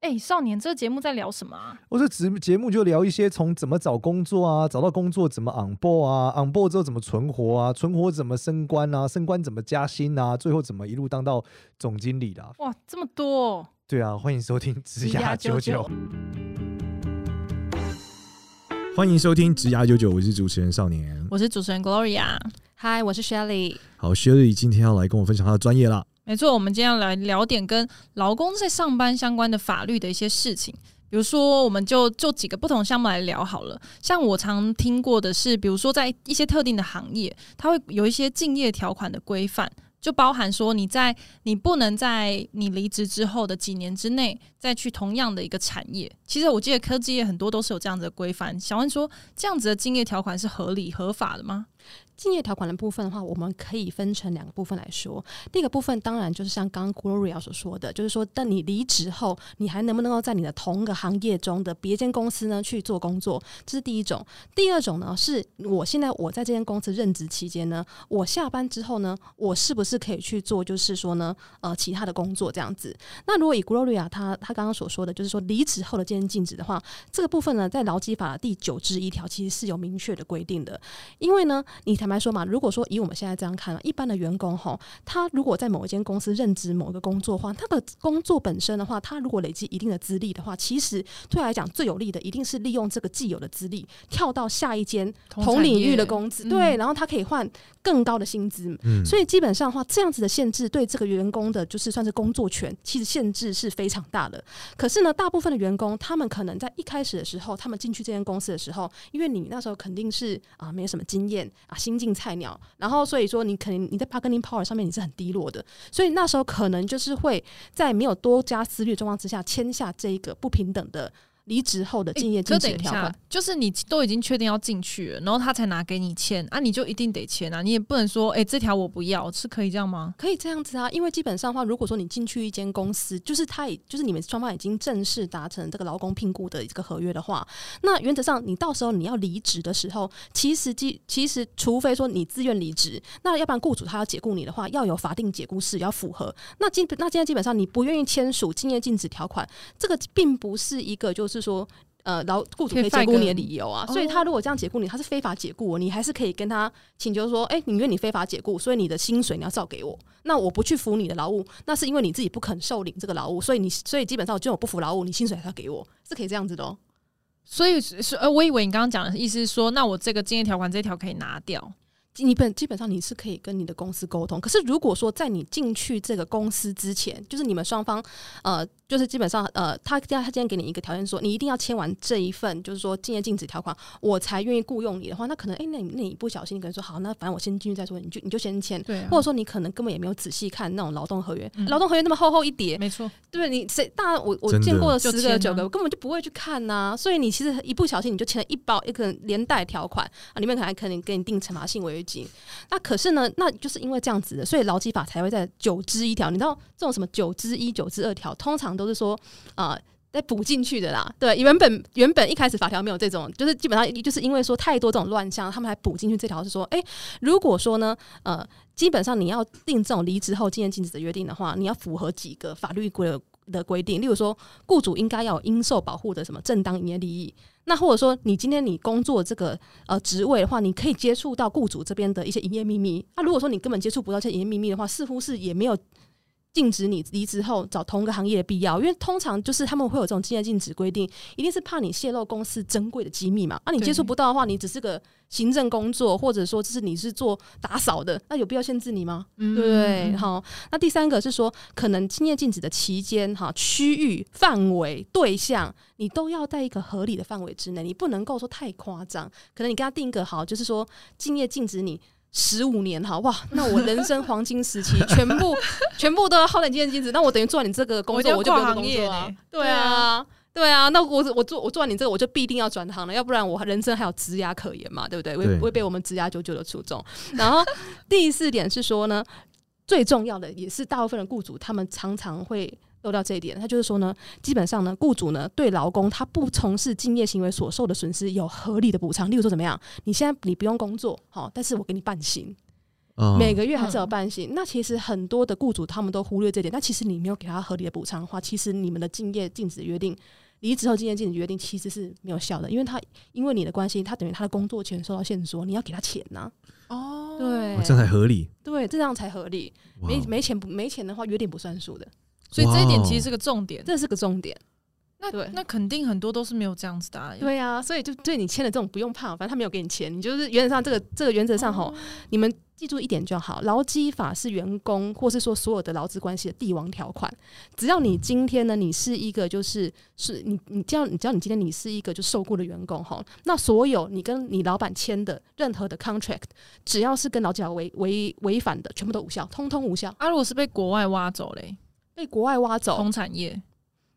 哎、欸，少年，这个节目在聊什么啊？我这节节目就聊一些从怎么找工作啊，找到工作怎么 on board 啊，on board 之后怎么存活啊，存活怎么升官啊，升官怎么加薪啊，最后怎么一路当到总经理的、啊。哇，这么多！对啊，欢迎收听职涯九九。欢迎收听职涯九九，我是主持人少年，我是主持人 Gloria，嗨，我是 Shelly。好，Shelly 今天要来跟我分享她的专业啦。没错，我们今天要来聊点跟劳工在上班相关的法律的一些事情。比如说，我们就就几个不同项目来聊好了。像我常听过的是，比如说在一些特定的行业，它会有一些竞业条款的规范，就包含说你在你不能在你离职之后的几年之内再去同样的一个产业。其实我记得科技业很多都是有这样子的规范。想问说，这样子的竞业条款是合理合法的吗？竞业条款的部分的话，我们可以分成两个部分来说。第一个部分当然就是像刚刚 Gloria 所说的，就是说，当你离职后，你还能不能够在你的同个行业中的别间公司呢去做工作？这是第一种。第二种呢，是我现在我在这间公司任职期间呢，我下班之后呢，我是不是可以去做，就是说呢，呃，其他的工作这样子？那如果以 Gloria 他他刚刚所说的，就是说离职后的间禁止的话，这个部分呢，在劳基法第九之一条其实是有明确的规定的，因为呢，你才。来说嘛，如果说以我们现在这样看，一般的员工哈，他如果在某一间公司任职某一个工作的话，他的工作本身的话，他如果累积一定的资历的话，其实对他来讲最有利的，一定是利用这个既有的资历，跳到下一间同领域的公司，对，然后他可以换更高的薪资。嗯，所以基本上的话，这样子的限制对这个员工的，就是算是工作权，其实限制是非常大的。可是呢，大部分的员工，他们可能在一开始的时候，他们进去这间公司的时候，因为你那时候肯定是啊，没有什么经验啊，新。进菜鸟，然后所以说你肯定你在 bargaining power 上面你是很低落的，所以那时候可能就是会在没有多加思虑的状况之下签下这一个不平等的。离职后的竞业禁止条款，欸，就是你都已经确定要进去了，然后他才拿给你签啊，你就一定得签啊，你也不能说，哎、欸，这条我不要，是可以这样吗？可以这样子啊，因为基本上的话，如果说你进去一间公司，就是他也就是你们双方已经正式达成这个劳工聘雇的一个合约的话，那原则上你到时候你要离职的时候，其实基其实除非说你自愿离职，那要不然雇主他要解雇你的话，要有法定解雇事要符合。那基那现在基本上你不愿意签署竞业禁止条款，这个并不是一个就是。是说，呃，劳雇主可以解雇你的理由啊，所以他如果这样解雇你，他是非法解雇，你还是可以跟他请求说，哎、欸，因为你非法解雇，所以你的薪水你要照给我，那我不去服你的劳务，那是因为你自己不肯受领这个劳务，所以你所以基本上就我不服劳务，你薪水还要给我，是可以这样子的哦。所以是呃，我以为你刚刚讲的意思是说，那我这个竞业条款这条可以拿掉。你本基本上你是可以跟你的公司沟通，可是如果说在你进去这个公司之前，就是你们双方呃，就是基本上呃，他他今天给你一个条件说，你一定要签完这一份，就是说竞业禁止条款，我才愿意雇佣你的话，那可能哎、欸，那你那你不小心，你可能说好，那反正我先进去再说，你就你就先签，对、啊，或者说你可能根本也没有仔细看那种劳动合约，劳、嗯、动合约那么厚厚一叠，没错，对你谁大我我见过了十个九个，我根本就不会去看呐、啊，所以你其实一不小心你就签了一包一个连带条款啊，里面可能还可能给你定惩罚性违约金，那。可是呢，那就是因为这样子的，所以劳基法才会在九之一条。你知道这种什么九之一、九之二条，通常都是说啊，再补进去的啦。对，原本原本一开始法条没有这种，就是基本上就是因为说太多这种乱象，他们还补进去这条是说，哎、如果说呢，呃，基本上你要定这种离职后竞业禁止的约定的话，你要符合几个法律规的规定，例如说，雇主应该要有应受保护的什么正当营业利益。那或者说，你今天你工作这个呃职位的话，你可以接触到雇主这边的一些营业秘密。那如果说你根本接触不到这些营业秘密的话，似乎是也没有。禁止你离职后找同个行业的必要，因为通常就是他们会有这种竞业禁止规定，一定是怕你泄露公司珍贵的机密嘛。那、啊、你接触不到的话，你只是个行政工作，或者说就是你是做打扫的，那有必要限制你吗？嗯、对不对？好，那第三个是说，可能竞业禁止的期间、哈区域、范围、对象，你都要在一个合理的范围之内，你不能够说太夸张。可能你给他定一个好，就是说竞业禁止你。十五年哈哇，那我人生黄金时期全部 全部都要耗在竞业禁止，那我等于做完你这个工作，我就不用工作啊。对啊，对啊，那我我做我做完你这个，我就必定要转行了，要不然我人生还有职涯可言嘛，对不对？会不会被我们职涯九九的出众。然后第四点是说呢，最重要的也是大部分的雇主他们常常会。漏掉这一点，他就是说呢，基本上呢，雇主呢对劳工他不从事竞业行为所受的损失有合理的补偿。例如说怎么样？你现在你不用工作，好，但是我给你半薪。哦、每个月还是有半薪。嗯、那其实很多的雇主他们都忽略这点。那其实你没有给他合理的补偿的话，其实你们的竞业禁止约定、离职后竞业禁止约定其实是没有效的，因为他因为你的关系，他等于他的工作权受到限缩，你要给他钱呐、啊。哦，对，这样才合理。对，这样才合理。没没钱不没钱的话，约定不算数的。所以这一点其实是个重点，这是个重点。那对，那肯定很多都是没有这样子的、啊。对呀、啊，所以就对你签的这种不用怕，反正他没有给你钱，你就是原则上这个这个原则上吼，哦、你们记住一点就好，劳基法是员工或是说所有的劳资关系的帝王条款。只要你今天呢，你是一个就是是你你只要你只要你今天你是一个就受雇的员工吼，那所有你跟你老板签的任何的 contract，只要是跟劳基法违违违反的，全部都无效，通通无效。啊，如果是被国外挖走嘞，被国外挖走，同产业。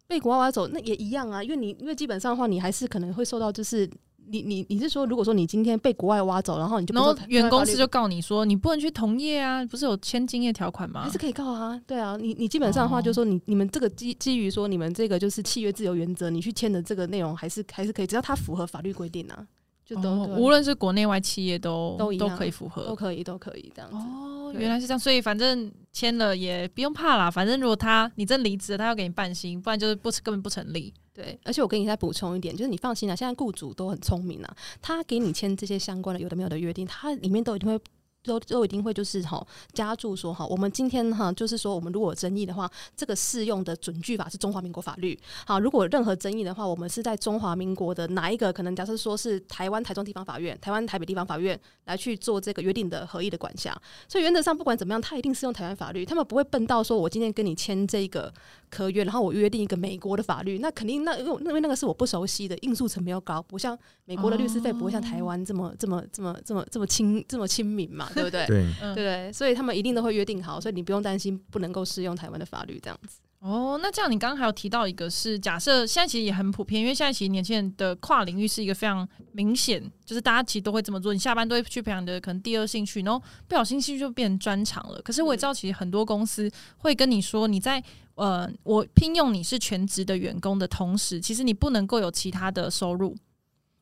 被国外挖走，那也一样啊，因为你因为基本上的话，你还是可能会受到，就是你你你是说，如果说你今天被国外挖走，然后你就不然后原公司就告你说，你不能去同业啊，不是有签竞业条款吗？还是可以告啊，对啊，你你基本上的话，就是说你你们这个基基于说你们这个就是契约自由原则，你去签的这个内容还是还是可以，只要它符合法律规定啊。就都、哦、无论是国内外企业都都都可以符合，都可以都可以这样子。哦，原来是这样，所以反正签了也不用怕啦。反正如果他你真离职了，他要给你半薪，不然就是不根本不成立。对，而且我给你再补充一点，就是你放心啦，现在雇主都很聪明啊，他给你签这些相关的有的没有的约定，他里面都一定会。都都一定会就是哈加注说哈，我们今天哈就是说，我们如果有争议的话，这个适用的准据法是中华民国法律。好，如果任何争议的话，我们是在中华民国的哪一个？可能假设说是台湾台中地方法院、台湾台北地方法院来去做这个约定的合议的管辖。所以原则上不管怎么样，他一定适用台湾法律。他们不会笨到说我今天跟你签这个合约，然后我约定一个美国的法律，那肯定那因为因为那个是我不熟悉的，应诉成本又高，不像美国的律师费不会像台湾这么这么这么这么这么亲这么亲民嘛，对不对？对。对，所以他们一定都会约定好，所以你不用担心不能够适用台湾的法律这样子。哦，那这样你刚刚还有提到一个是假设，现在其实也很普遍，因为现在其实年轻人的跨领域是一个非常明显，就是大家其实都会这么做。你下班都会去培养的可能第二兴趣，然后不小心兴趣就变成专长了。可是我也知道，其实很多公司会跟你说，你在呃，我聘用你是全职的员工的同时，其实你不能够有其他的收入。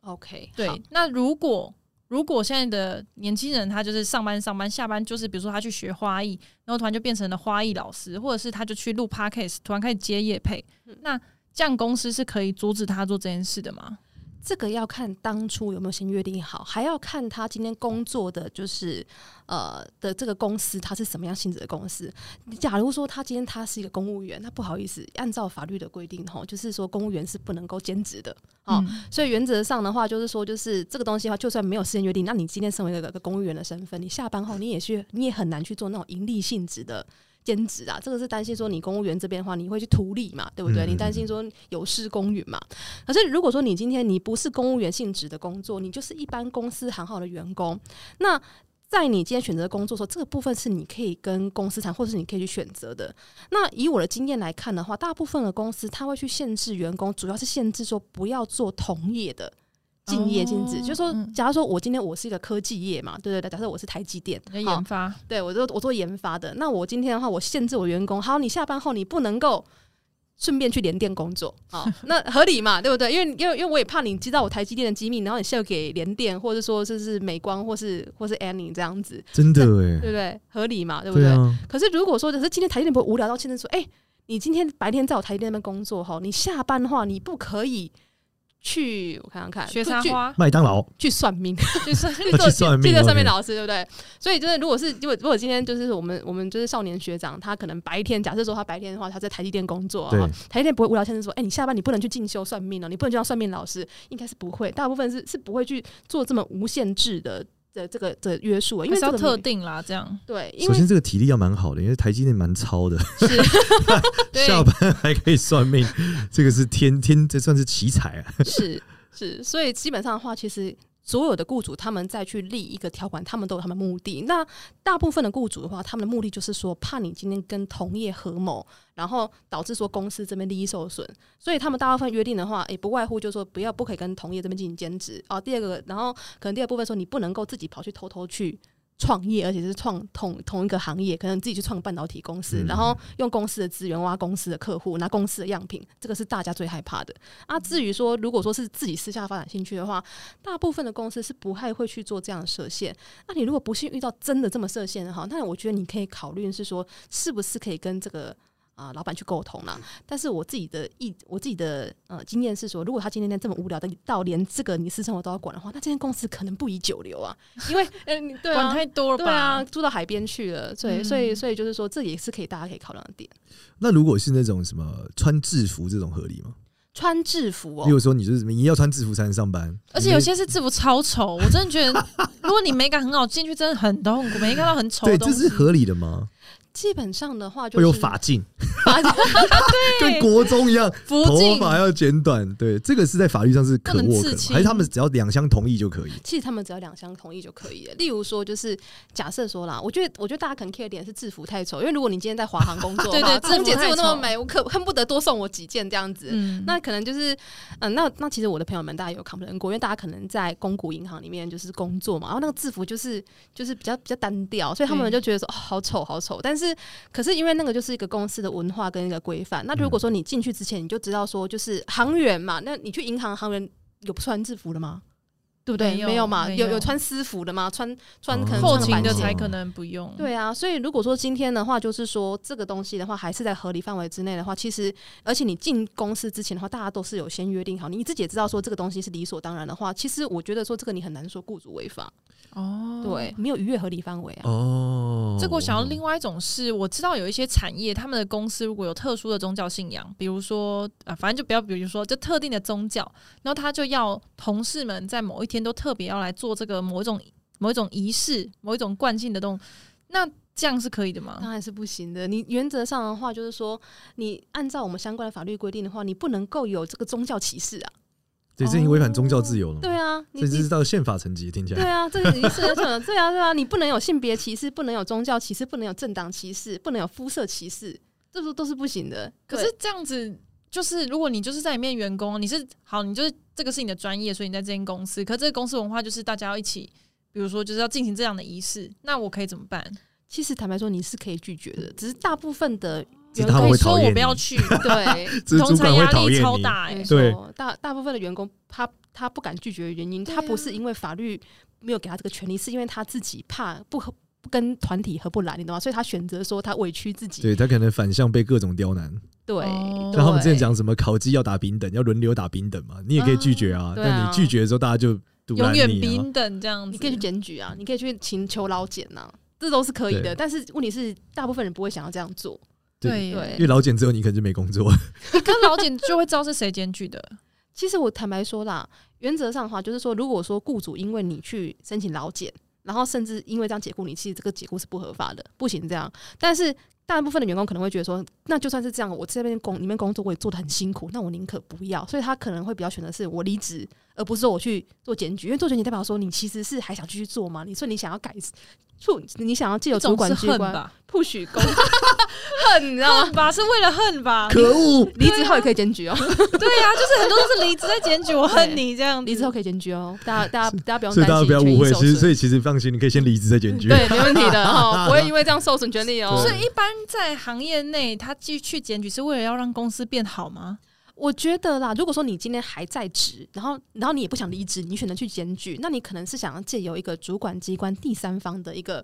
OK，对，那如果。如果现在的年轻人他就是上班上班，下班就是比如说他去学花艺，然后突然就变成了花艺老师，或者是他就去录 Podcast，突然开始接业配，那这样公司是可以阻止他做这件事的吗？这个要看当初有没有先约定好，还要看他今天工作的就是呃的这个公司，他是什么样性质的公司。假如说他今天他是一个公务员，那不好意思，按照法律的规定吼，就是说公务员是不能够兼职的哦。嗯、所以原则上的话，就是说就是这个东西的话，就算没有事先约定，那你今天身为一个公务员的身份，你下班后你也去，你也很难去做那种盈利性质的。兼职啊，这个是担心说你公务员这边的话，你会去图利嘛，对不对？你担心说有失公允嘛。可是如果说你今天你不是公务员性质的工作，你就是一般公司行号的员工，那在你今天选择的工作的时候，这个部分是你可以跟公司谈，或者是你可以去选择的。那以我的经验来看的话，大部分的公司他会去限制员工，主要是限制说不要做同业的。竞业禁止，就是说，假如说我今天我是一个科技业嘛，对对对，假设我是台积电研发，对我做我做研发的，那我今天的话，我限制我员工，好，你下班后你不能够顺便去联电工作，好，那合理嘛，对不对？因为因为因为我也怕你知道我台积电的机密，然后你销给联电，或者说这是美光，或是或是 Annie 这样子，真的哎，对不对？合理嘛，对不对？可是如果说，可是今天台积电不会无聊到现在说，哎、欸，你今天白天在我台积电那边工作哈，你下班的话你不可以。去我看看看，学插花，麦当劳，去算命，去算 去做去做算命老师，对不对？所以就是，如果是如果如果今天就是我们我们就是少年学长，他可能白天假设说他白天的话，他在台积电工作，对。台积电不会无聊天说，哎、欸，你下班你不能去进修算命哦，你不能去当算命老师，应该是不会，大部分是是不会去做这么无限制的。的这个的约束，因为是要特定啦，这样对。首先，这个体力要蛮好的，因为台积电蛮超的，是 下班还可以算命，这个是天天，这算是奇才啊！是是，所以基本上的话，其实。所有的雇主，他们再去立一个条款，他们都有他们目的。那大部分的雇主的话，他们的目的就是说，怕你今天跟同业合谋，然后导致说公司这边利益受损。所以他们大部分约定的话，也不外乎就是说，不要不可以跟同业这边进行兼职啊。第二个，然后可能第二部分说，你不能够自己跑去偷偷去创业，而且是创同同一个行业，可能自己去创半导体公司，嗯、然后用公司的资源挖公司的客户，拿公司的样品，这个是大家最害怕的。啊，至于说如果说是自己私下发展兴趣的话，大部分的公司是不太会去做这样的设限。那你如果不幸遇到真的这么设限的哈，那我觉得你可以考虑是说，是不是可以跟这个。啊，老板去沟通啦。但是我自己的意，我自己的呃经验是说，如果他今天这么无聊的到连这个你私生活都要管的话，那这间公司可能不宜久留啊。因为嗯，对啊，管太多了吧？对啊，住到海边去了，所以、嗯、所以所以就是说，这也是可以大家可以考量的点。那如果是那种什么穿制服这种合理吗？穿制服哦，比如说你就是什么，你要穿制服才能上班，而且有些是制服超丑，我真的觉得，如果你美感很好，进去真的很痛苦，没看到很丑。对，这是合理的吗？基本上的话，就是会有发禁，跟国中一样，头发要剪短。对，这个是在法律上是可握可，还是他们只要两相同意就可以？其实他们只要两相同意就可以了。例如说，就是假设说啦，我觉得，我觉得大家可能 care 点是制服太丑，因为如果你今天在华航工作，对对，空姐制服那么美，我可恨不得多送我几件这样子。嗯，那可能就是，嗯，那那其实我的朋友们大家有 complain 过，因为大家可能在公股银行里面就是工作嘛，然后那个制服就是就是比较比较单调，所以他们就觉得说、嗯、哦，好丑好丑，但。是，可是因为那个就是一个公司的文化跟一个规范。那如果说你进去之前你就知道说，就是行员嘛，那你去银行行员有不穿制服的吗？对不对？没有，没有嘛，有有穿私服的吗？穿穿可能后勤的才可能不用。对啊，所以如果说今天的话，就是说这个东西的话，还是在合理范围之内的话，其实而且你进公司之前的话，大家都是有先约定好，你自己也知道说这个东西是理所当然的话，其实我觉得说这个你很难说雇主违法。哦，对，没有逾越合理范围啊。哦，这个我想要另外一种是，我知道有一些产业，他们的公司如果有特殊的宗教信仰，比如说啊，反正就不要，比如说就特定的宗教，然后他就要同事们在某一天都特别要来做这个某一种某一种仪式，某一种惯性的动，那这样是可以的吗？当然是不行的。你原则上的话，就是说，你按照我们相关的法律规定的话，你不能够有这个宗教歧视啊。对，这已经违反宗教自由了。对啊，这是到宪法层级听起来。对啊，这个意思是什 么？对啊，对啊，你不能有性别歧视，不能有宗教歧视，不能有政党歧视，不能有肤色歧视，这都都是不行的。可是这样子，就是如果你就是在里面员工，你是好，你就是这个是你的专业，所以你在这间公司。可是这个公司文化就是大家要一起，比如说就是要进行这样的仪式，那我可以怎么办？其实坦白说，你是可以拒绝的，只是大部分的。员工会说我不要去，对，同侪压力超大，欸，对，大大部分的员工他他不敢拒绝的原因，他不是因为法律没有给他这个权利，是因为他自己怕不合不跟团体合不来，你懂吗？所以他选择说他委屈自己，对他可能反向被各种刁难，对，像他们之前讲什么烤鸡要打平等，要轮流打平等嘛，你也可以拒绝啊，但你拒绝的时候，大家就永远平等这样子，你可以去检举啊，你可以去请求老检呐，这都是可以的，但是问题是大部分人不会想要这样做。对，对，因为老检之后你可能就没工作。你跟老检就会知道是谁检举的。其实我坦白说啦，原则上的话，就是说，如果说雇主因为你去申请老检，然后甚至因为这样解雇你，其实这个解雇是不合法的，不行这样。但是大部分的员工可能会觉得说，那就算是这样，我这边工里面工作我也做的很辛苦，那我宁可不要。所以他可能会比较选择是我离职，而不是说我去做检举，因为做检举代表说你其实是还想继续做嘛，你说你想要改。处你想要借有主管机关不许公 恨，你知道吗？吧是为了恨吧？可恶！离职后也可以检举哦。对呀、啊，就是很多都是离职在检举，我恨你这样。离职后可以检举哦，大家大家大家不用担心，所以大家不要误会。其实所以其实放心，你可以先离职再检举。对，没问题的哈，不会因为这样受损权利哦。所以一般在行业内，他继续去检举是为了要让公司变好吗？我觉得啦，如果说你今天还在职，然后然后你也不想离职，你选择去检举，那你可能是想要借由一个主管机关第三方的一个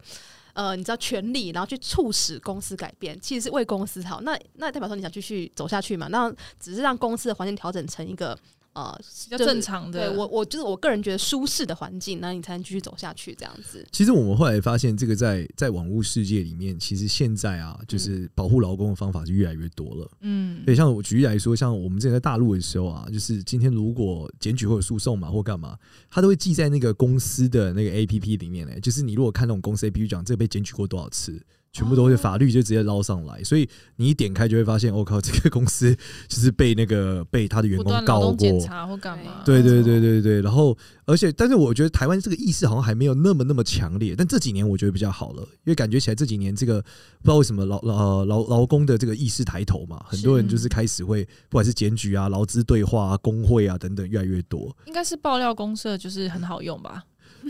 呃，你知道权力，然后去促使公司改变，其实是为公司好。那那代表说你想继续走下去嘛？那只是让公司的环境调整成一个。呃，比较正常的，对我我就是我个人觉得舒适的环境，那你才能继续走下去这样子。其实我们后来发现，这个在在网络世界里面，其实现在啊，就是保护劳工的方法是越来越多了。嗯，对，像我举例来说，像我们之前在大陆的时候啊，就是今天如果检举或者诉讼嘛，或干嘛，他都会记在那个公司的那个 APP 里面呢。就是你如果看那种公司 APP 讲这个被检举过多少次。全部都是法律就直接捞上来，所以你一点开就会发现，我、哦、靠，这个公司就是被那个被他的员工告过，检查或干嘛？对对对对对。然后，而且，但是我觉得台湾这个意识好像还没有那么那么强烈。但这几年我觉得比较好了，因为感觉起来这几年这个不知道为什么劳劳劳劳工的这个意识抬头嘛，很多人就是开始会不管是检举啊、劳资对话啊、工会啊等等越来越多。应该是爆料公社就是很好用吧？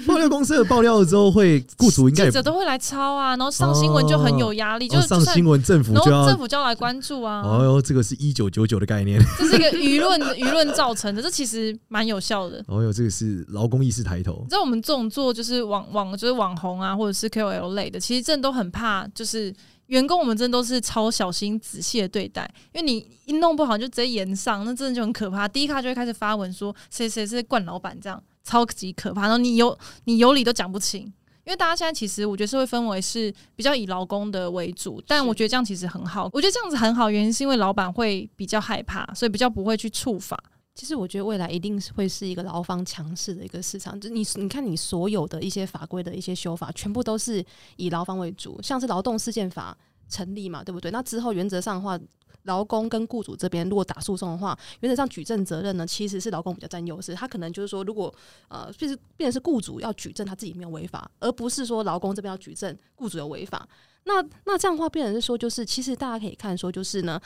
爆料公司的爆料了之后，会雇主应该记者都会来抄啊，然后上新闻就很有压力，哦、就上新闻政府就要政府就要来关注啊。哦哟，这个是一九九九的概念，这是一个舆论舆论造成的，这其实蛮有效的。哦哟，这个是劳工意识抬头。你知道我们这种做就是网网就是网红啊，或者是 KOL 类的，其实真的都很怕，就是员工我们真的都是超小心仔细的对待，因为你一弄不好就直接延上，那真的就很可怕。第一卡就会开始发文说谁谁是惯老板这样。超级可怕，然后你有你有理都讲不清，因为大家现在其实我觉得社会氛围是比较以劳工的为主，但我觉得这样其实很好，我觉得这样子很好，原因是因为老板会比较害怕，所以比较不会去触法。其实我觉得未来一定是会是一个劳方强势的一个市场，就你你看你所有的一些法规的一些修法，全部都是以劳方为主，像是劳动事件法成立嘛，对不对？那之后原则上的话。劳工跟雇主这边如果打诉讼的话，原则上举证责任呢，其实是劳工比较占优势。他可能就是说，如果呃，就是变成是雇主要举证他自己没有违法，而不是说劳工这边要举证雇主有违法。那那这样的话，变成是说，就是其实大家可以看说，就是呢。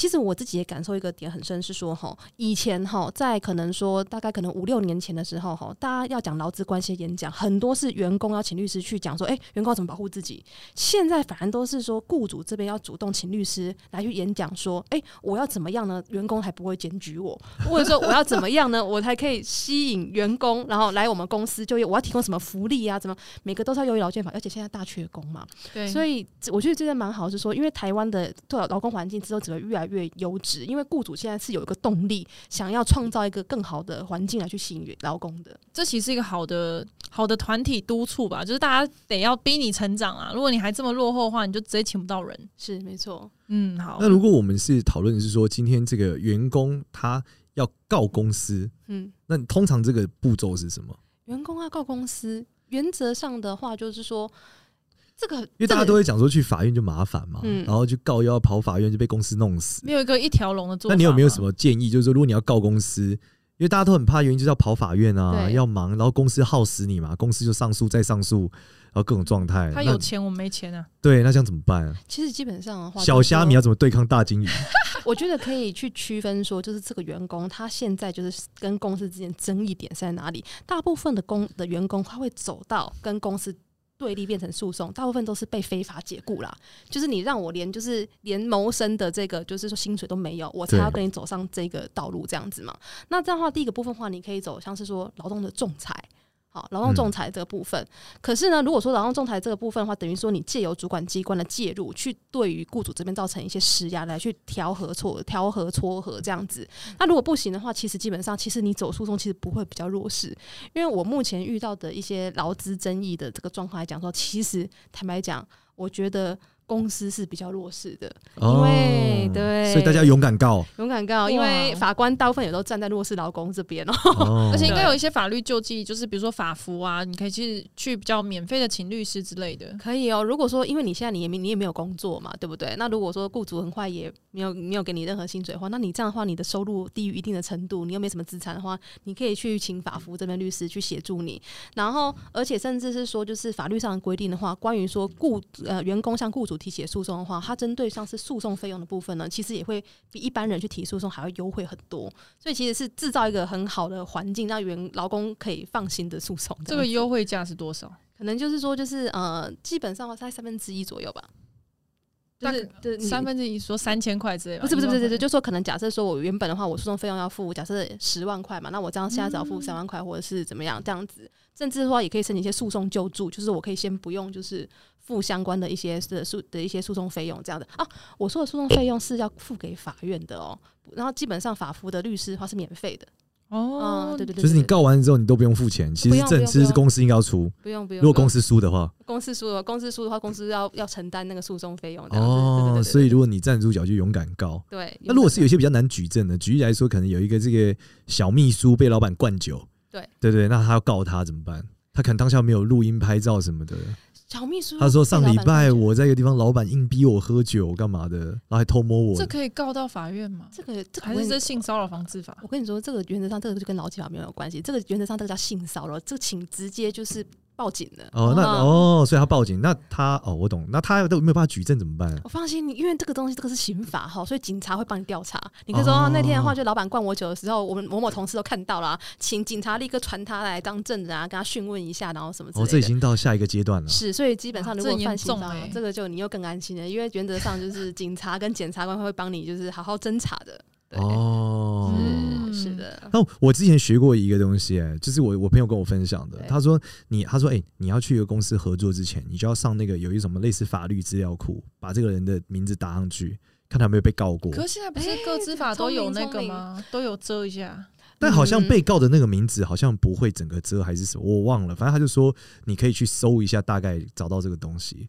其实我自己也感受一个点很深，是说哈，以前哈，在可能说大概可能五六年前的时候哈，大家要讲劳资关系演讲，很多是员工要请律师去讲说，哎，员工要怎么保护自己。现在反而都是说，雇主这边要主动请律师来去演讲，说，哎，我要怎么样呢？员工还不会检举我，或者说我要怎么样呢？我才可以吸引员工，然后来我们公司就业？我要提供什么福利啊？怎么每个都是要优于劳健法？而且现在大缺工嘛，对，所以我觉得这个蛮好，是说，因为台湾的劳工环境之后只会越来越优质，因为雇主现在是有一个动力，想要创造一个更好的环境来去吸引劳工的。这其实是一个好的好的团体督促吧，就是大家得要逼你成长啊。如果你还这么落后的话，你就直接请不到人。是没错。嗯，好。那如果我们是讨论的是说，今天这个员工他要告公司，嗯，那通常这个步骤是什么？员工要告公司，原则上的话就是说。这个，因为大家都会讲说去法院就麻烦嘛，嗯、然后就告又要跑法院就被公司弄死，没有一个一条龙的做法。那你有没有什么建议？就是说，如果你要告公司，因为大家都很怕，原因就是要跑法院啊，要忙，然后公司耗死你嘛，公司就上诉再上诉，然后各种状态。他有钱，我没钱啊。对，那这样怎么办啊？其实基本上的话，小虾米要怎么对抗大金鱼？我觉得可以去区分说，就是这个员工他现在就是跟公司之间争议点在哪里？大部分的工的员工他会走到跟公司。对立变成诉讼，大部分都是被非法解雇啦。就是你让我连就是连谋生的这个就是说薪水都没有，我才要跟你走上这个道路这样子嘛。那这样的话，第一个部分的话，你可以走像是说劳动的仲裁。好，劳动仲裁这个部分，嗯、可是呢，如果说劳动仲裁这个部分的话，等于说你借由主管机关的介入，去对于雇主这边造成一些施压，来去调和撮调和撮合这样子。那如果不行的话，其实基本上，其实你走诉讼其实不会比较弱势，因为我目前遇到的一些劳资争议的这个状况来讲说，其实坦白讲，我觉得。公司是比较弱势的，因为、哦、对，所以大家勇敢告，勇敢告，因为法官大部分也都站在弱势劳工这边哦，哦，而且应该有一些法律救济，就是比如说法服啊，你可以去去比较免费的请律师之类的，可以哦。如果说因为你现在你也没你也没有工作嘛，对不对？那如果说雇主很快也没有没有给你任何薪水的话，那你这样的话，你的收入低于一定的程度，你又没什么资产的话，你可以去请法服这边律师去协助你。然后，而且甚至是说，就是法律上的规定的话，关于说雇呃员工向雇主提起诉讼的话。它针对像是诉讼费用的部分呢，其实也会比一般人去提诉讼还要优惠很多，所以其实是制造一个很好的环境，让员劳工可以放心的诉讼。这个优惠价是多少？可能就是说，就是呃，基本上在三分之一左右吧。就是对三分之一，说三千块之类的。不是不是不是不是，就说可能假设说我原本的话，我诉讼费用要付假设十万块嘛，那我这样现在只要付三万块，或者是怎么样这样子，甚至的话也可以申请一些诉讼救助，就是我可以先不用就是。付相关的一些的诉的一些诉讼费用，这样的啊，我说的诉讼费用是要付给法院的哦。然后基本上法服的律师的话是免费的哦，嗯、对对对，就是你告完之后你都不用付钱，其实这其实是公司应该要出，不用不用。如果公司输的话，公司输的话公司输的话，公司要要承担那个诉讼费用。哦，所以如果你站住脚就勇敢告。对，那如果是有些比较难举证的，举例来说，可能有一个这个小秘书被老板灌酒，对对对，那他要告他怎么办？他可能当下没有录音拍照什么的。小秘书，他说上礼拜我在一个地方，老板硬逼我喝酒，干嘛的？然后还偷摸我。这可以告到法院吗？这个，这个、还是这性骚扰防治法？我跟你说，这个原则上，这个就跟劳基法没有关系。这个原则上，这个叫性骚扰，这个请直接就是报警了。哦，那哦，所以他报警，那他哦，我懂，那他都没有办法举证怎么办？我放心，你因为这个东西这个是刑法哈，所以警察会帮你调查。你可以说、哦、那天的话，就老板灌我酒的时候，我们某某同事都看到了，请警察立刻传他来当证人啊，跟他讯问一下，然后什么之类的。哦，这已经到下一个阶段了。是，所以基本上如果犯刑法，这，这个就你又更安心了，因为原则上就是警察跟检察官会帮你就是好好侦查的。哦，是是的。那我之前学过一个东西，哎，就是我我朋友跟我分享的。他说你，他说，哎，你要去一个公司合作之前，你就要上那个有一什么类似法律资料库，把这个人的名字打上去，看他有没有被告过。可是现在不是个资法都有那个吗？都有遮一下。但好像被告的那个名字好像不会整个遮，还是什么，我忘了。反正他就说你可以去搜一下，大概找到这个东西。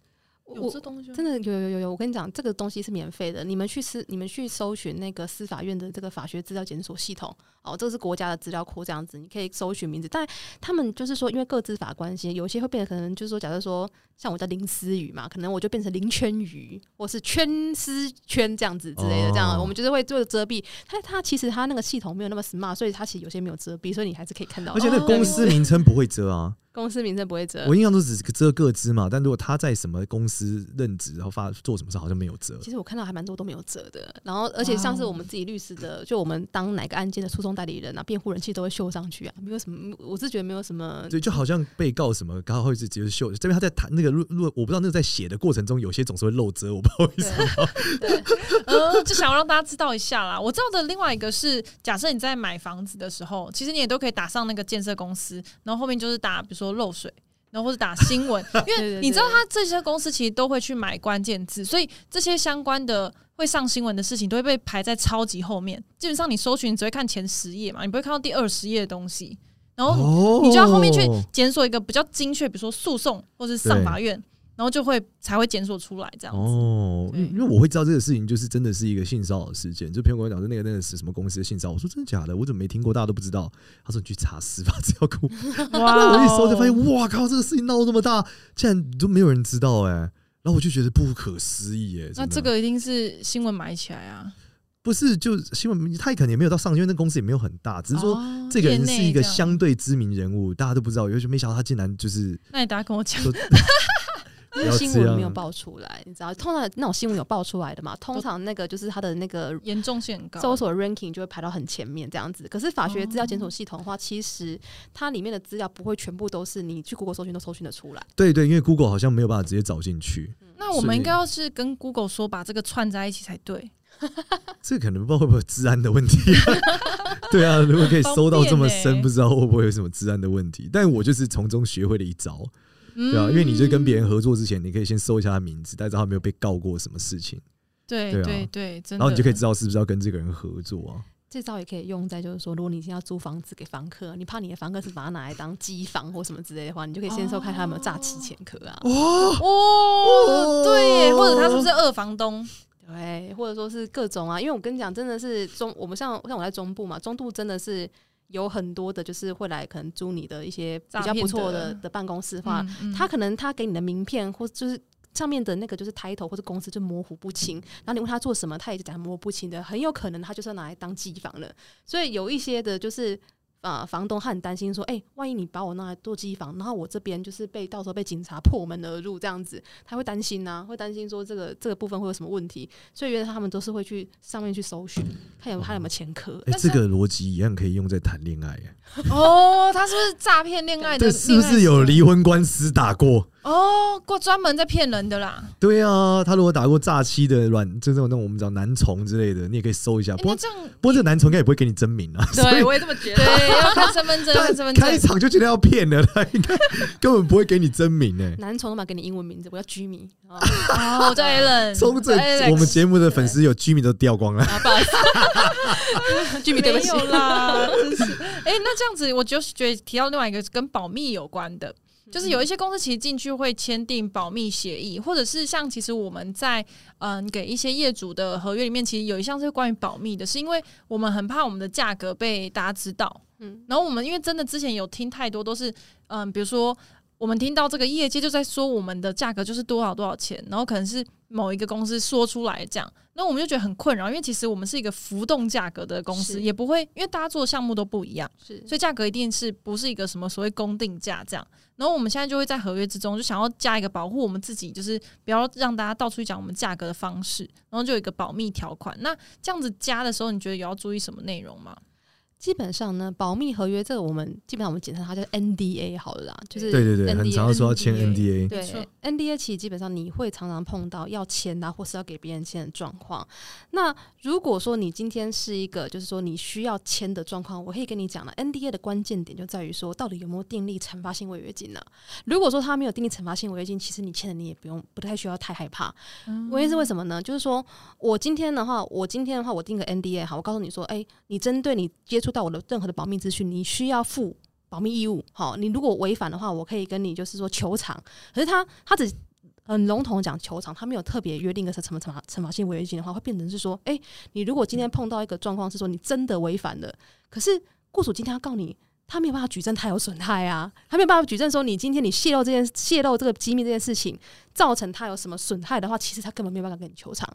我真的有有有有，我跟你讲，这个东西是免费的。你们去私，你们去搜寻那个司法院的这个法学资料检索系统，哦，这个是国家的资料库，这样子你可以搜寻名字。但他们就是说，因为各自法关系，有些会变得可能就是说，假设说像我叫林思雨嘛，可能我就变成林圈雨，或是圈思圈这样子之类的，这样我们就是会做遮蔽。它它其实它那个系统没有那么 smart，所以它其实有些没有遮蔽，所以你还是可以看到。而且那个公司名称不会遮啊。公司名称不会折，我印象中只是遮个资嘛。但如果他在什么公司任职，然后发做什么事，好像没有折。其实我看到还蛮多都没有折的。然后，而且像是我们自己律师的，就我们当哪个案件的诉讼代理人啊，辩护人其实都会秀上去啊，没有什么，我是觉得没有什么。对，就好像被告什么，刚好会是直接秀。这边他在谈那个录录，我不知道那个在写的过程中，有些总是会漏折，我不知道为什么。对，呃，就想要让大家知道一下啦。我知道的另外一个是，假设你在买房子的时候，其实你也都可以打上那个建设公司，然后后面就是打，比如说漏水。然后或者打新闻，因为你知道，他这些公司其实都会去买关键字，所以这些相关的会上新闻的事情都会被排在超级后面。基本上你搜寻，只会看前十页嘛，你不会看到第二十页的东西。然后你就要后面去检索一个比较精确，比如说诉讼或是上法院。然后就会才会检索出来这样子哦，因为我会知道这个事情就是真的是一个性骚扰事件。就朋友跟我讲说那个那个是什么公司的性骚扰，我说真的假的？我怎么没听过？大家都不知道。他说你去查司法资料库，哇！那我一搜就发现，哇靠，这个事情闹这么大，竟然都没有人知道哎、欸。然后我就觉得不可思议哎、欸。那这个一定是新闻埋起来啊？不是，就新闻他可能也没有到上，因为那公司也没有很大，只是说这个人是一个相对知名人物，大家都不知道。有时候没想到他竟然就是……那你大家跟我讲。因为新闻没有爆出来，你知道，通常那种新闻有爆出来的嘛？通常那个就是它的那个严重性很高，搜索 ranking 就会排到很前面这样子。可是法学资料检索系统的话，其实它里面的资料不会全部都是你去 Google 搜寻都搜寻得出来。对对，因为 Google 好像没有办法直接找进去。那我们应该要是跟 Google 说，把这个串在一起才对。这可能不知道会不会有治安的问题。对啊，如果可以搜到这么深，不知道会不会有什么治安的问题。但我就是从中学会了一招。对啊，因为你就跟别人合作之前，你可以先搜一下他名字，大家知道他没有被告过什么事情。对对对，然后你就可以知道是不是要跟这个人合作啊。这招也可以用在就是说，如果你现在要租房子给房客，你怕你的房客是把它拿来当机房或什么之类的话，你就可以先搜看他有没有诈欺前科啊。哦哦，对，或者他是不是二房东？对，或者说是各种啊。因为我跟你讲，真的是中，我们像像我在中部嘛，中部真的是。有很多的，就是会来可能租你的一些比较不错的的办公室的话，嗯嗯、他可能他给你的名片或就是上面的那个就是 title 或者公司就模糊不清，然后你问他做什么，他也是讲模糊不清的，很有可能他就是要拿来当机房了。所以有一些的就是。啊、呃，房东他很担心说，哎、欸，万一你把我拿来做机房，然后我这边就是被到时候被警察破门而入这样子，他会担心呐、啊，会担心说这个这个部分会有什么问题，所以原来他们都是会去上面去搜寻，看有他有没有前科。哎、欸，这个逻辑一样可以用在谈恋爱。哦，他是不是诈骗恋爱的？对，是不是有离婚官司打过？哦，过专门在骗人的啦。对啊，他如果打过诈欺的软，就这种那种我们讲男虫之类的，你也可以搜一下。不过这样，不过这个男虫应该也不会给你真名啊。对，我也这么觉得。对，要看身份证，看身份证。开场就觉得要骗了，他应该根本不会给你真名诶。男虫都嘛给你英文名字，我叫 Jimmy。哦，我叫 Allen。从这我们节目的粉丝有 Jimmy 都掉光了。不好意思，Jimmy 对不起啦。真是，哎，那这样子，我就是觉得提到另外一个跟保密有关的。就是有一些公司其实进去会签订保密协议，或者是像其实我们在嗯给一些业主的合约里面，其实有一项是关于保密的，是因为我们很怕我们的价格被大家知道。嗯，然后我们因为真的之前有听太多都是嗯，比如说我们听到这个业界就在说我们的价格就是多少多少钱，然后可能是某一个公司说出来这样，那我们就觉得很困扰，因为其实我们是一个浮动价格的公司，也不会因为大家做的项目都不一样，是，所以价格一定是不是一个什么所谓公定价这样。然后我们现在就会在合约之中就想要加一个保护我们自己，就是不要让大家到处去讲我们价格的方式，然后就有一个保密条款。那这样子加的时候，你觉得有要注意什么内容吗？基本上呢，保密合约这个我们基本上我们简称它叫 NDA 好了啦，就是对对对，很常说要签 NDA，对，NDA 其实基本上你会常常碰到要签啊，或是要给别人签的状况。那如果说你今天是一个就是说你需要签的状况，我可以跟你讲了，NDA 的关键点就在于说到底有没有订立惩罚性违约金呢？如果说他没有订立惩罚性违约金，其实你签的你也不用不太需要太害怕。原因是为什么呢？就是说我今天的话，我今天的话我订个 NDA 好，我告诉你说，哎，你针对你接触到我的任何的保密资讯，你需要负保密义务。好，你如果违反的话，我可以跟你就是说求偿。可是他他只很笼统讲求偿，他没有特别约定个是什么惩罚惩罚性违约金的话，会变成是说，诶，你如果今天碰到一个状况是说你真的违反了，可是雇主今天要告你，他没有办法举证他有损害啊，他没有办法举证说你今天你泄露这件泄露这个机密这件事情造成他有什么损害的话，其实他根本没有办法跟你求偿。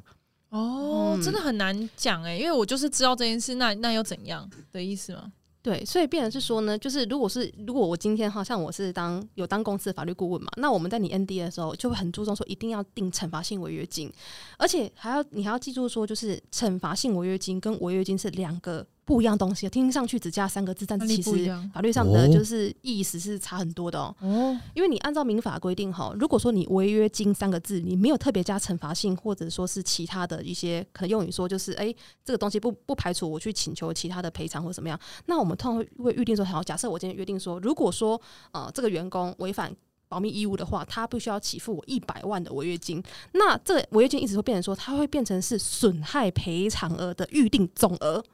哦，嗯、真的很难讲诶，因为我就是知道这件事，那那又怎样的意思吗？对，所以变成是说呢，就是如果是如果我今天好像我是当有当公司的法律顾问嘛，那我们在你 NDA 的时候就会很注重说一定要定惩罚性违约金，而且还要你还要记住说，就是惩罚性违约金跟违约金是两个。不一样东西，听上去只加三个字，但其实法律上的就是意思是差很多的哦。哦，因为你按照民法规定哈，如果说你违约金三个字，你没有特别加惩罚性，或者说是其他的一些可能用语说，就是哎，这个东西不不排除我去请求其他的赔偿或怎么样。那我们通常会预定说，好，假设我今天约定说，如果说呃这个员工违反保密义务的话，他必须要给付我一百万的违约金。那这违约金一直会变成说，它会变成是损害赔偿额的预定总额。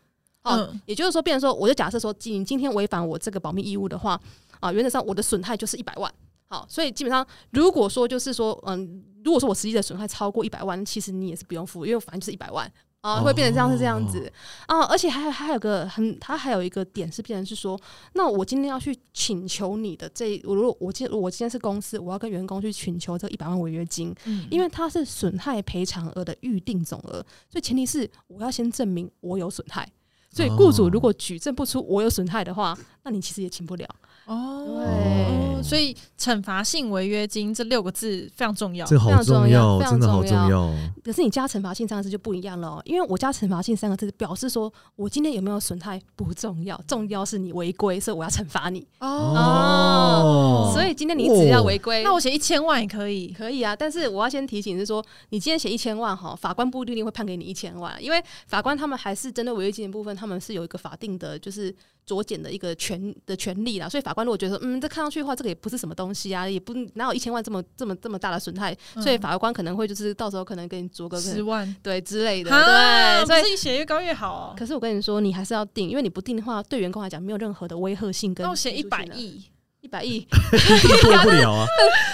哦，也就是说，变成说，我就假设说，你今天违反我这个保密义务的话，啊，原则上我的损害就是一百万。好，所以基本上，如果说就是说，嗯，如果说我实际的损害超过一百万，其实你也是不用付，因为反正就是一百万啊，会变成这样是这样子啊。而且还还有个很，它还有一个点是变成是说，那我今天要去请求你的这，我如果我今我今天是公司，我要跟员工去请求这一百万违约金，嗯，因为它是损害赔偿额的预定总额，所以前提是我要先证明我有损害。所以，雇主如果举证不出我有损害的话，那你其实也请不了。哦，对，所以惩罚性违约金这六个字非常重要，这好重要，真的好重要。可是你加惩罚性三个字就不一样了，因为我加惩罚性三个字表示说我今天有没有损害不重要，重要是你违规，所以我要惩罚你。哦，所以今天你只要违规，那我写一千万也可以，可以啊。但是我要先提醒是说，你今天写一千万哈，法官不一定会判给你一千万，因为法官他们还是针对违约金的部分，他们是有一个法定的，就是。酌减的一个权的权利啦，所以法官如果觉得说，嗯，这看上去的话，这个也不是什么东西啊，也不哪有一千万这么这么这么大的损害，嗯、所以法官可能会就是到时候可能给你酌个十万，对之类的，对，所以自己写越高越好哦。可是我跟你说，你还是要定，因为你不定的话，对员工来讲没有任何的威吓性跟。那我写一百亿。一百亿 做不了啊！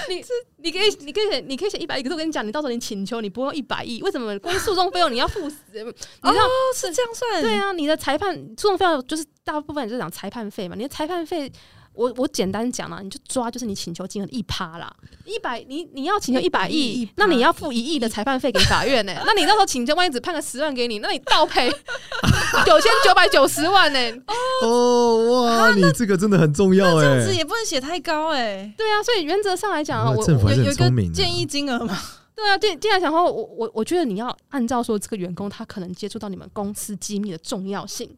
你是你可以你可以写你可以写一百亿，可是我跟你讲，你到时候你请求你不用一百亿，为什么？关于诉讼费用你要付死，你知道、哦、是这样算？对啊，你的裁判诉讼费用就是大部分就是讲裁判费嘛，你的裁判费。我我简单讲啦，你就抓就是你请求金额的一趴啦，一百你你要请求一百亿，那你要付一亿的裁判费给法院呢、欸？那你到时候请求万一只判个十万给你，那你倒赔 九千九百九十万呢、欸？哦哇，你这个真的很重要哎、欸，这样子也不能写太高哎、欸。对啊，所以原则上来讲啊，我有有一个建议金额嘛。对啊，这这样讲的话，我我我觉得你要按照说这个员工他可能接触到你们公司机密的重要性。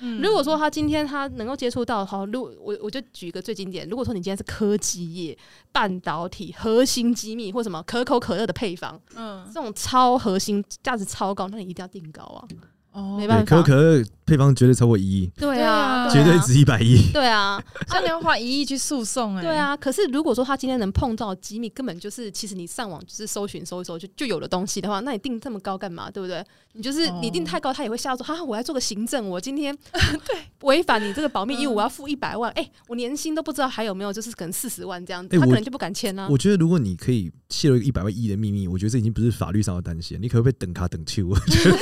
嗯、如果说他今天他能够接触到，好，如我我就举一个最经典，如果说你今天是科技业、半导体、核心机密或什么可口可乐的配方，嗯，这种超核心、价值超高，那你一定要定高啊。哦，没办法，可口可乐配方绝对超过一亿，对啊，绝对值一百亿，对啊，像你要花一亿去诉讼哎，对啊。可是如果说他今天能碰到机密，根本就是其实你上网就是搜寻搜一搜就就有的东西的话，那你定这么高干嘛？对不对？你就是你定太高，他也会吓到说：“哈、啊，我要做个行政，我今天 对违反你这个保密义务，我要付一百万。哎、欸，我年薪都不知道还有没有，就是可能四十万这样子，他可能就不敢签了、啊。我觉得如果你可以泄露一百万亿的秘密，我觉得这已经不是法律上的担心，你可不可以等卡等秋？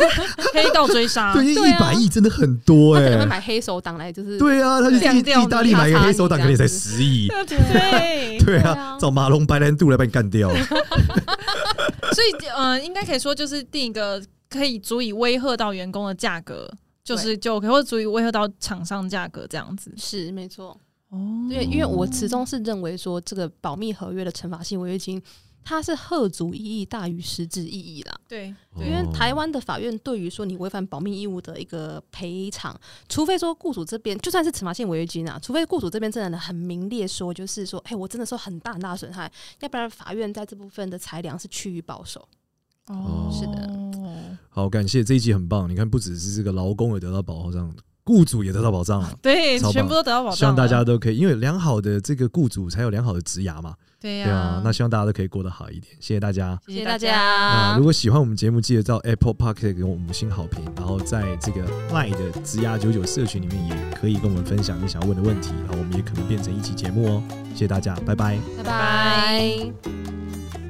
黑道追杀，对，因为一百亿真的很多哎、欸，他可能会买黑手党来就是对啊，他就意意大利买个黑手党，可能才十亿，对对啊，找马龙白兰度来把你干掉。所以，呃，应该可以说就是定一个。可以足以威吓到员工的价格，就是就可以足以威吓到厂商价格这样子，是没错。哦，对，因为我始终是认为说，这个保密合约的惩罚性违约金，它是贺足意义大于实质意义啦。对，因为台湾的法院对于说你违反保密义务的一个赔偿，除非说雇主这边就算是惩罚性违约金啊，除非雇主这边真的很明列说，就是说，哎、欸，我真的受很大很大损害，要不然法院在这部分的裁量是趋于保守。哦，是的。好，感谢这一集很棒。你看，不只是这个劳工也得到保障，雇主也得到保障了。对，全部都得到保障。希望大家都可以，因为良好的这个雇主才有良好的职涯嘛。对呀、啊，那希望大家都可以过得好一点。谢谢大家，谢谢大家。那如果喜欢我们节目，记得到 Apple Podcast 给我们五星好评。然后在这个 Line 的职涯九九社群里面，也可以跟我们分享你想要问的问题。然后我们也可能变成一期节目哦。谢谢大家，拜拜，拜拜。